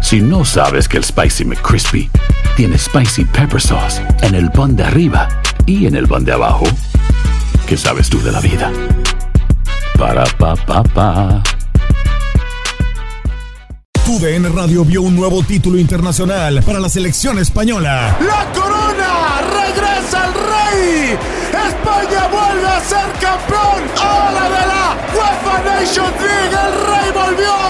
Si no sabes que el Spicy McCrispy tiene Spicy Pepper Sauce en el pan de arriba y en el pan de abajo, ¿qué sabes tú de la vida? Para, pa, pa, pa. TUDN Radio vio un nuevo título internacional para la selección española. ¡La corona! ¡Regresa el rey! ¡España vuelve a ser campeón! ¡Ahora de la UEFA Nations League! ¡El rey volvió!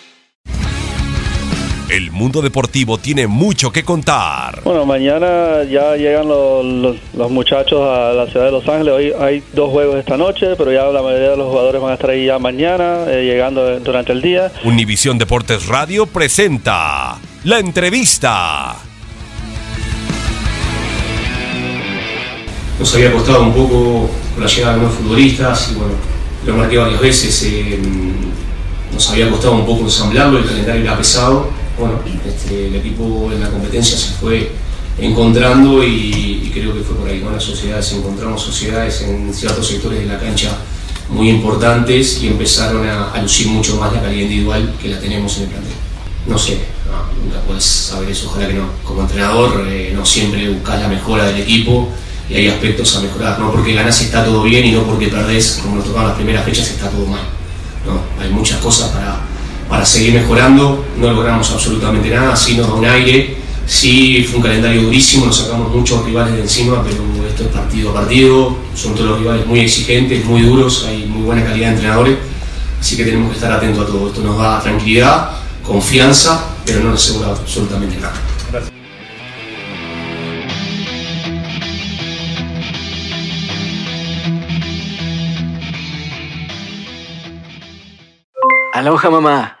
El mundo deportivo tiene mucho que contar. Bueno, mañana ya llegan los, los- los muchachos a la ciudad de Los Ángeles. Hoy hay dos juegos esta noche, pero ya la mayoría de los jugadores van a estar ahí ya mañana, eh, llegando durante el día. Univisión Deportes Radio presenta la entrevista. nos había costado un poco con la llegada de nuevos futbolistas y bueno, lo marqué varias veces, eh, nos había costado un poco ensamblarlo, el calendario era pesado, bueno, este, el equipo en la competencia se fue encontrando y, creo que fue por ahí, ¿no? Las sociedades, encontramos sociedades en ciertos sectores de la cancha muy importantes y empezaron a, a lucir mucho más la calidad individual que la tenemos en el plantel. No sé, no, nunca puedes saber eso, ojalá que no. Como entrenador eh, no siempre buscas la mejora del equipo y hay aspectos a mejorar, no porque ganás está todo bien y no porque perdés, como nos tocaban las primeras fechas, está todo mal. No, hay muchas cosas para, para seguir mejorando, no logramos absolutamente nada, sí nos da un aire, sí fue un calendario durísimo, nos sacamos muchos rivales de encima, pero esto es partido a partido, son todos los rivales muy exigentes, muy duros, hay muy buena calidad de entrenadores, así que tenemos que estar atentos a todo. Esto nos da tranquilidad, confianza, pero no nos asegura absolutamente nada. Aloha mamá.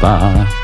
pa pa.